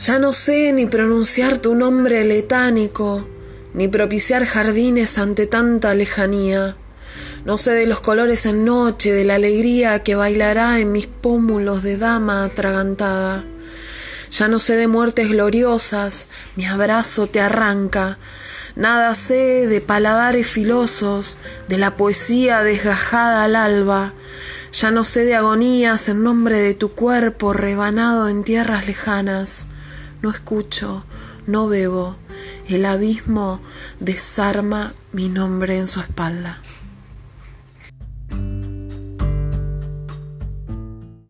Ya no sé ni pronunciar tu nombre letánico, ni propiciar jardines ante tanta lejanía. No sé de los colores en noche, de la alegría que bailará en mis pómulos de dama atragantada. Ya no sé de muertes gloriosas, mi abrazo te arranca. Nada sé de paladares filosos, de la poesía desgajada al alba. Ya no sé de agonías en nombre de tu cuerpo rebanado en tierras lejanas. No escucho, no bebo. El abismo desarma mi nombre en su espalda.